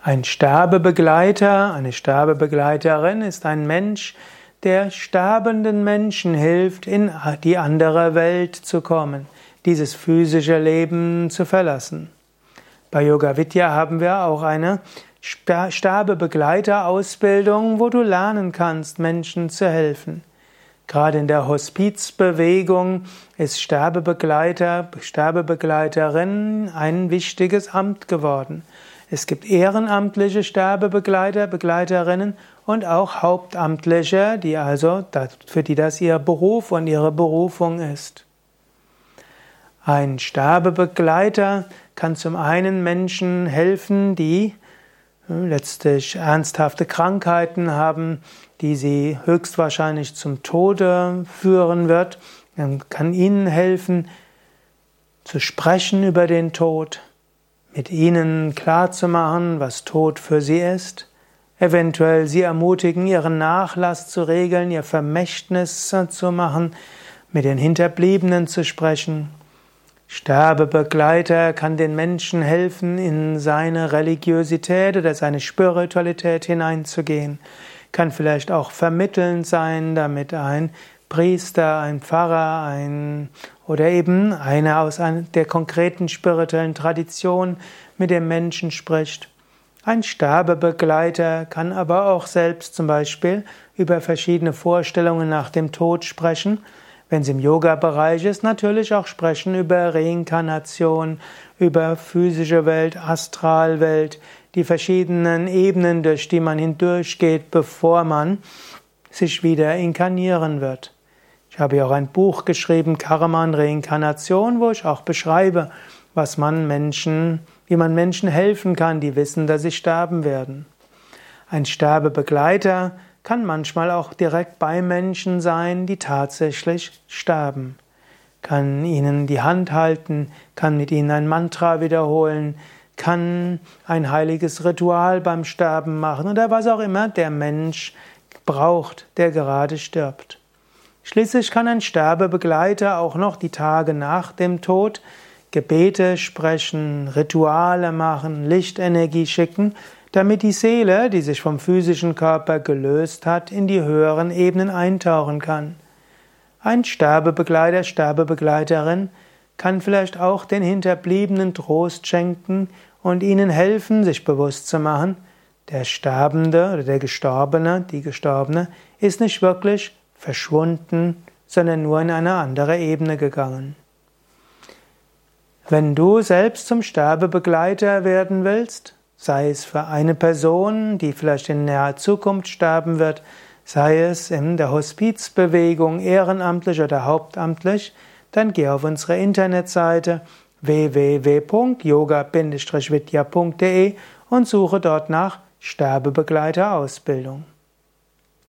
Ein Sterbebegleiter, eine Sterbebegleiterin ist ein Mensch, der sterbenden Menschen hilft, in die andere Welt zu kommen, dieses physische Leben zu verlassen. Bei Yoga Vidya haben wir auch eine Sterbebegleiterausbildung, wo du lernen kannst, Menschen zu helfen. Gerade in der Hospizbewegung ist Sterbebegleiter, Sterbebegleiterin ein wichtiges Amt geworden. Es gibt ehrenamtliche Sterbebegleiter, Begleiterinnen und auch Hauptamtliche, die also, für die das ihr Beruf und ihre Berufung ist. Ein Sterbebegleiter kann zum einen Menschen helfen, die äh, letztlich ernsthafte Krankheiten haben, die sie höchstwahrscheinlich zum Tode führen wird. Man kann ihnen helfen, zu sprechen über den Tod, mit ihnen klarzumachen, was Tod für sie ist, eventuell sie ermutigen, ihren Nachlass zu regeln, ihr Vermächtnis zu machen, mit den Hinterbliebenen zu sprechen. Sterbebegleiter kann den Menschen helfen, in seine Religiosität oder seine Spiritualität hineinzugehen, kann vielleicht auch vermittelnd sein, damit ein Priester, ein Pfarrer, ein oder eben einer aus der konkreten spirituellen Tradition mit dem Menschen spricht. Ein Sterbebegleiter kann aber auch selbst zum Beispiel über verschiedene Vorstellungen nach dem Tod sprechen. Wenn es im Yoga-Bereich ist, natürlich auch sprechen über Reinkarnation, über physische Welt, Astralwelt, die verschiedenen Ebenen, durch die man hindurchgeht, bevor man sich wieder inkarnieren wird. Ich habe ja auch ein Buch geschrieben, Karma und Reinkarnation, wo ich auch beschreibe, was man Menschen, wie man Menschen helfen kann, die wissen, dass sie sterben werden. Ein Sterbebegleiter kann manchmal auch direkt bei Menschen sein, die tatsächlich sterben. Kann ihnen die Hand halten, kann mit ihnen ein Mantra wiederholen, kann ein heiliges Ritual beim Sterben machen oder was auch immer der Mensch braucht, der gerade stirbt. Schließlich kann ein Sterbebegleiter auch noch die Tage nach dem Tod Gebete sprechen, Rituale machen, Lichtenergie schicken, damit die Seele, die sich vom physischen Körper gelöst hat, in die höheren Ebenen eintauchen kann. Ein Sterbebegleiter, Sterbebegleiterin kann vielleicht auch den Hinterbliebenen Trost schenken und ihnen helfen, sich bewusst zu machen, der Sterbende oder der Gestorbene, die Gestorbene, ist nicht wirklich verschwunden, sondern nur in eine andere Ebene gegangen. Wenn du selbst zum Sterbebegleiter werden willst, sei es für eine Person, die vielleicht in naher Zukunft sterben wird, sei es in der Hospizbewegung ehrenamtlich oder hauptamtlich, dann geh auf unsere Internetseite www.yoga-vidya.de und suche dort nach Sterbebegleiterausbildung.